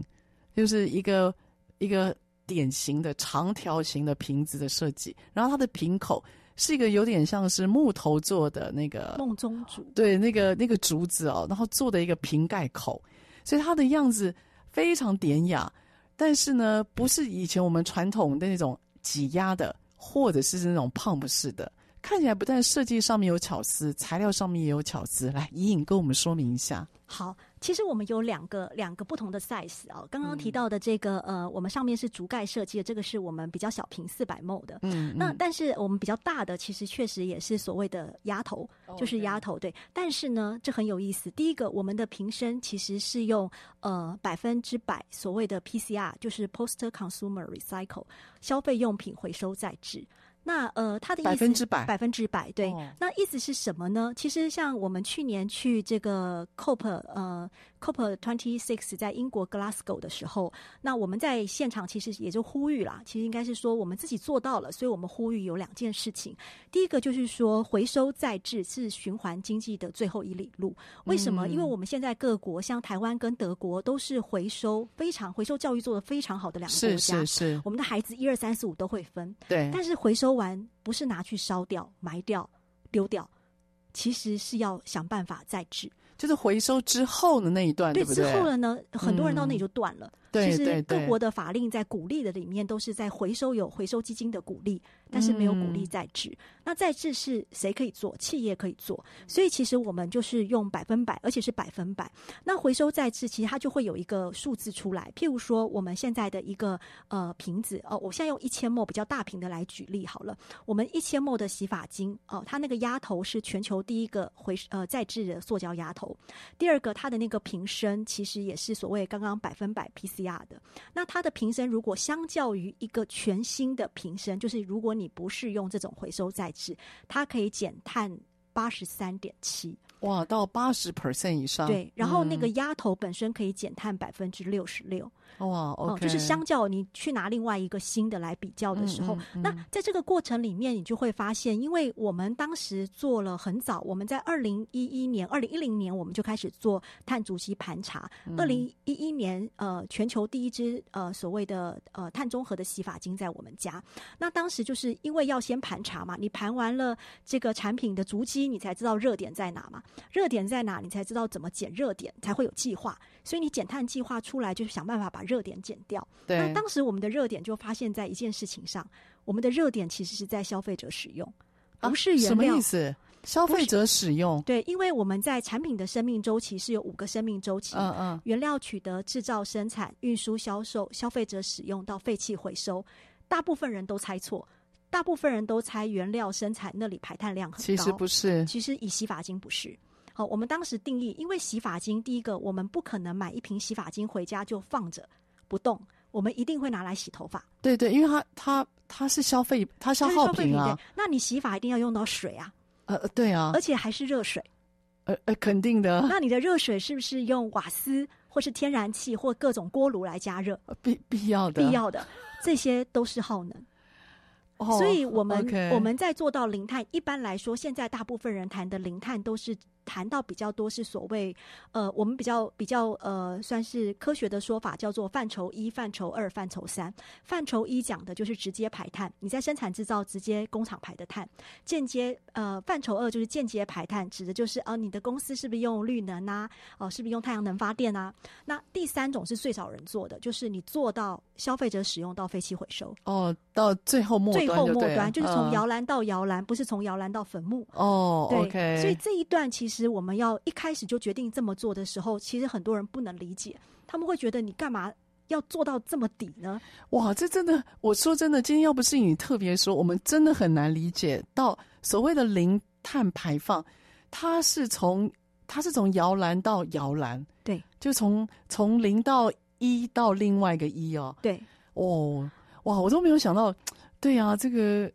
就是一个一个典型的长条形的瓶子的设计，然后它的瓶口是一个有点像是木头做的那个梦中竹，对，那个那个竹子哦，然后做的一个瓶盖口。所以它的样子非常典雅，但是呢，不是以前我们传统的那种挤压的，或者是那种胖不式的，看起来不但设计上面有巧思，材料上面也有巧思。来，尹颖跟我们说明一下。好。其实我们有两个两个不同的 size 啊，刚刚提到的这个、嗯、呃，我们上面是竹盖设计的，这个是我们比较小瓶四百 ml 的。嗯，那但是我们比较大的，其实确实也是所谓的压头，哦、就是压头对。但是呢，这很有意思。第一个，我们的瓶身其实是用呃百分之百所谓的 PCR，就是 Post Consumer Recycle 消费用品回收再制。那呃，他的意思百分之百，百分之百，对。哦、那意思是什么呢？其实像我们去年去这个 COP 呃。COP twenty six 在英国 Glasgow 的时候，那我们在现场其实也就呼吁啦，其实应该是说我们自己做到了，所以我们呼吁有两件事情。第一个就是说回收再制是循环经济的最后一里路。为什么？嗯、因为我们现在各国像台湾跟德国都是回收非常回收教育做得非常好的两个国家，是是是。我们的孩子一二三四五都会分，对。但是回收完不是拿去烧掉、埋掉、丢掉，其实是要想办法再制。就是回收之后的那一段，对，对不对？之后了呢，很多人到那里就断了。嗯其实各国的法令在鼓励的里面都是在回收有回收基金的鼓励，但是没有鼓励再制。嗯、那再制是谁可以做？企业可以做。所以其实我们就是用百分百，而且是百分百。那回收再制其实它就会有一个数字出来。譬如说我们现在的一个呃瓶子哦，我现在用一千 ml 比较大瓶的来举例好了。我们一千 ml 的洗发精哦，它那个压头是全球第一个回呃再制的塑胶压头。第二个，它的那个瓶身其实也是所谓刚刚百分百 PC。的，那它的瓶身如果相较于一个全新的瓶身，就是如果你不是用这种回收再制，它可以减碳八十三点七。哇，到八十 percent 以上。对，然后那个鸭头本身可以减碳百分之六十六。哇，OK，哦，就是相较你去拿另外一个新的来比较的时候，嗯嗯嗯，那在这个过程里面，你就会发现，因为我们当时做了很早，我们在二零一一年、二零一零年我们就开始做碳足迹盘查。二零一一年，呃，全球第一支呃所谓的呃碳中和的洗发精在我们家。那当时就是因为要先盘查嘛，你盘完了这个产品的足迹，你才知道热点在哪嘛。热点在哪，你才知道怎么减热点，才会有计划。所以你减碳计划出来，就是想办法把热点减掉。对。那当时我们的热点就发现在一件事情上，我们的热点其实是在消费者使用，不是原料。啊，什么意思？消费者使用？对，因为我们在产品的生命周期是有五个生命周期。嗯嗯。原料取得、制造、生产、运输、销售、消费者使用到废弃回收，大部分人都猜错。大部分人都猜原料生产那里排碳量很高，其实不是。其实以洗发精不是。好，我们当时定义，因为洗发精，第一个我们不可能买一瓶洗发精回家就放着不动，我们一定会拿来洗头发。对对，因为它它它是消费，它消耗品啊。对，那你洗发一定要用到水啊。呃，对啊。而且还是热水。呃呃，肯定的。那你的热水是不是用瓦斯或是天然气或各种锅炉来加热？必必要的。必要的，这些都是耗能。Oh, 所以我们.我们在做到零碳，一般来说，现在大部分人谈的零碳都是。谈到比较多是所谓，呃，我们比较比较呃，算是科学的说法，叫做范畴一、范畴二、范畴三。范畴一讲的就是直接排碳，你在生产制造直接工厂排的碳；间接呃，范畴二就是间接排碳，指的就是呃，你的公司是不是用绿能啊？哦、呃，是不是用太阳能发电啊？那第三种是最少人做的，就是你做到消费者使用到废弃回收。哦，到最后末端最后末端就是从摇篮到摇篮，嗯、不是从摇篮到坟墓。哦，对，OK。所以这一段其实。其实我们要一开始就决定这么做的时候，其实很多人不能理解，他们会觉得你干嘛要做到这么底呢？哇，这真的，我说真的，今天要不是你特别说，我们真的很难理解到所谓的零碳排放，它是从它是从摇篮到摇篮，对，就从从零到一到另外一个一哦，对，哦，哇，我都没有想到，对呀、啊，这个。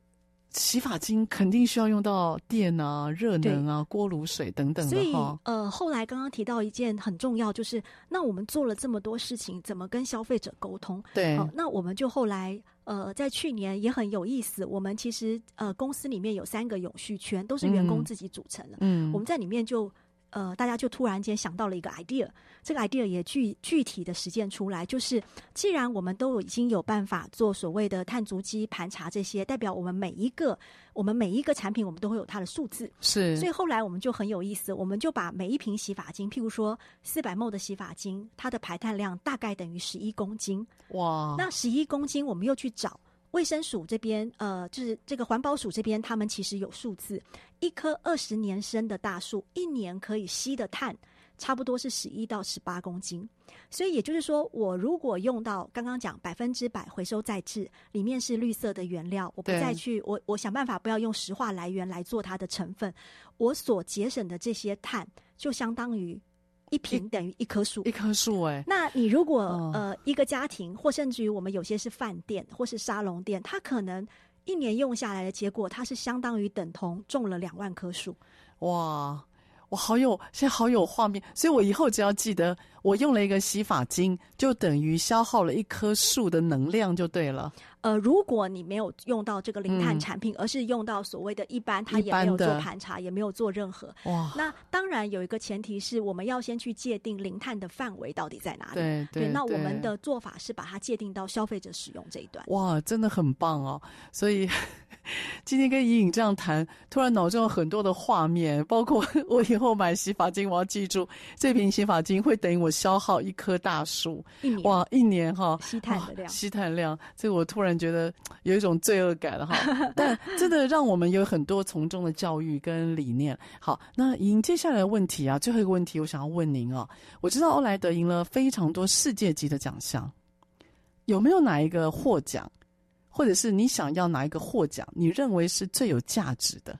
洗发精肯定需要用到电啊、热能啊、锅炉水等等的。所以，呃，后来刚刚提到一件很重要，就是那我们做了这么多事情，怎么跟消费者沟通？对，好、呃，那我们就后来，呃，在去年也很有意思，我们其实呃公司里面有三个永续圈，都是员工自己组成的。嗯，我们在里面就。呃，大家就突然间想到了一个 idea，这个 idea 也具具体的实践出来，就是既然我们都已经有办法做所谓的碳足迹盘查这些，代表我们每一个我们每一个产品，我们都会有它的数字。是，所以后来我们就很有意思，我们就把每一瓶洗发精，譬如说四百 ml 的洗发精，它的排碳量大概等于十一公斤。哇，那十一公斤，我们又去找。卫生署这边，呃，就是这个环保署这边，他们其实有数字，一棵二十年生的大树，一年可以吸的碳，差不多是十一到十八公斤。所以也就是说，我如果用到刚刚讲百分之百回收再制，里面是绿色的原料，我不再去，我我想办法不要用石化来源来做它的成分，我所节省的这些碳，就相当于。一瓶等于一棵树，一棵树哎。那你如果、哦、呃一个家庭，或甚至于我们有些是饭店或是沙龙店，它可能一年用下来的结果，它是相当于等同种了两万棵树。哇，我好有现在好有画面，所以我以后只要记得，我用了一个洗发精，就等于消耗了一棵树的能量，就对了。呃，如果你没有用到这个零碳产品，嗯、而是用到所谓的一般，它也没有做盘查，也没有做任何。哇，那当然有一个前提是我们要先去界定零碳的范围到底在哪里。对对，对，那我们的做法是把它界定到消费者使用这一段。哇，真的很棒哦！所以 *laughs* 今天跟怡颖这样谈，突然脑中有很多的画面，包括我以后买洗发精，我要记住这瓶洗发精会等于我消耗一棵大树。哇，一年哈，吸碳的量，吸碳量，这个我突然。觉得有一种罪恶感了哈，*laughs* 但真的让我们有很多从中的教育跟理念。好，那赢接下来的问题啊，最后一个问题，我想要问您哦，我知道欧莱德赢了非常多世界级的奖项，有没有哪一个获奖，或者是你想要哪一个获奖，你认为是最有价值的？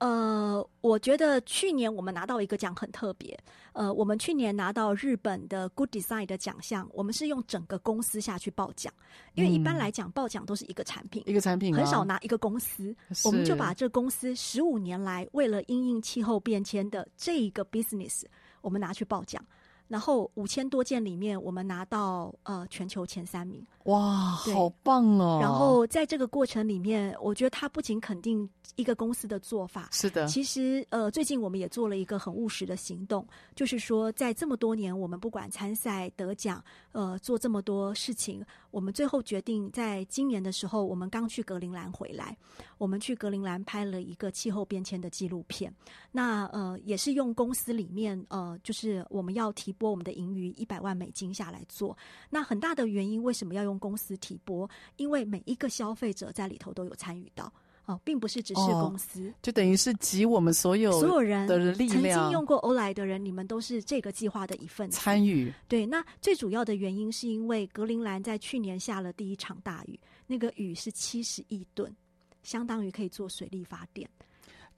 呃，我觉得去年我们拿到一个奖很特别。呃，我们去年拿到日本的 Good Design 的奖项，我们是用整个公司下去报奖，因为一般来讲报奖都是一个产品，一个产品很少拿一个公司。我们就把这公司十五年来为了因应气候变迁的这一个 business，我们拿去报奖。然后五千多件里面，我们拿到呃全球前三名。哇，好棒哦！然后在这个过程里面，我觉得它不仅肯定一个公司的做法。是的，其实呃，最近我们也做了一个很务实的行动，就是说，在这么多年，我们不管参赛得奖，呃，做这么多事情，我们最后决定，在今年的时候，我们刚去格陵兰回来，我们去格陵兰拍了一个气候变迁的纪录片。那呃，也是用公司里面呃，就是我们要提拨我们的盈余一百万美金下来做。那很大的原因，为什么要用公司提拨？因为每一个消费者在里头都有参与到。哦，并不是只是公司，哦、就等于是集我们所有所有人的力量。曾经用过欧莱的人，你们都是这个计划的一份。参与。对，那最主要的原因是因为格陵兰在去年下了第一场大雨，那个雨是七十亿吨，相当于可以做水力发电。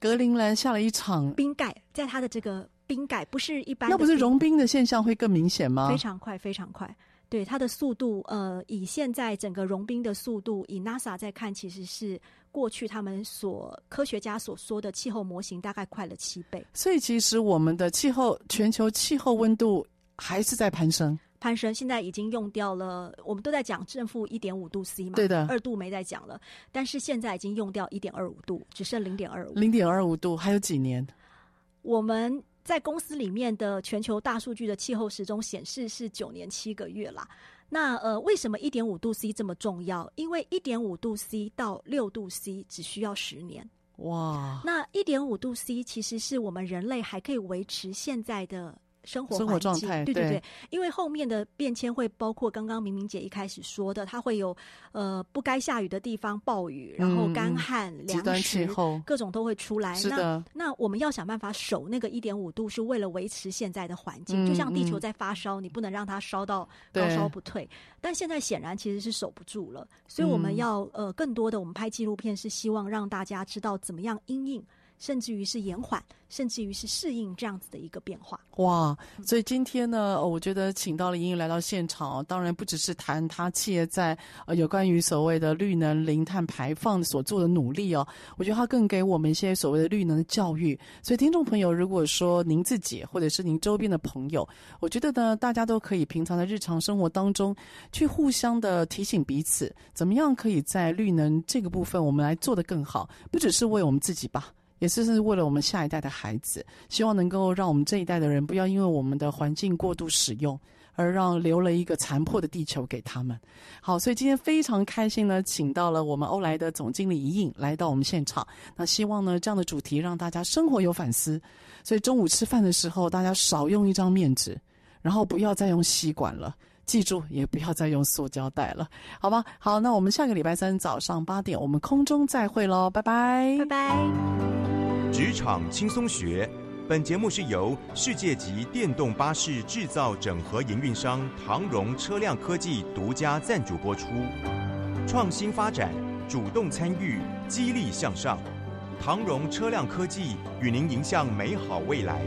格陵兰下了一场冰盖，在它的这个冰盖不是一般，那不是融冰的现象会更明显吗？非常快，非常快。对它的速度，呃，以现在整个融冰的速度，以 NASA 在看，其实是过去他们所科学家所说的气候模型大概快了七倍。所以其实我们的气候，全球气候温度还是在攀升。攀升，现在已经用掉了，我们都在讲正负一点五度 C 嘛，对的，二度没在讲了。但是现在已经用掉一点二五度，只剩零点二五。零点二五度还有几年？我们。在公司里面的全球大数据的气候时钟显示是九年七个月啦。那呃，为什么一点五度 C 这么重要？因为一点五度 C 到六度 C 只需要十年。哇！那一点五度 C 其实是我们人类还可以维持现在的。生活环境，对对对，对，因为后面的变迁会包括刚刚明明姐一开始说的，它会有呃不该下雨的地方暴雨，然后干旱、嗯、粮食各种都会出来。是的，那那我们要想办法守那个一点五度，是为了维持现在的环境。嗯、就像地球在发烧，嗯、你不能让它烧到高烧不退。但现在显然其实是守不住了，所以我们要呃更多的我们拍纪录片是希望让大家知道怎么样因应。甚至于是延缓，甚至于是适应这样子的一个变化。哇！所以今天呢，我觉得请到了莹莹来到现场，当然不只是谈她企业在呃有关于所谓的绿能、零碳排放所做的努力哦。我觉得她更给我们一些所谓的绿能的教育。所以听众朋友，如果说您自己或者是您周边的朋友，我觉得呢，大家都可以平常的日常生活当中去互相的提醒彼此，怎么样可以在绿能这个部分我们来做得更好，不只是为我们自己吧。也是是为了我们下一代的孩子，希望能够让我们这一代的人不要因为我们的环境过度使用，而让留了一个残破的地球给他们。好，所以今天非常开心呢，请到了我们欧莱的总经理尹颖来到我们现场。那希望呢，这样的主题让大家生活有反思。所以中午吃饭的时候，大家少用一张面纸，然后不要再用吸管了。记住，也不要再用塑胶袋了，好吧？好，那我们下个礼拜三早上八点，我们空中再会喽，拜拜，拜拜。职场轻松学，本节目是由世界级电动巴士制造整合营运商唐荣车辆科技独家赞助播出。创新发展，主动参与，激励向上。唐荣车辆科技与您迎向美好未来。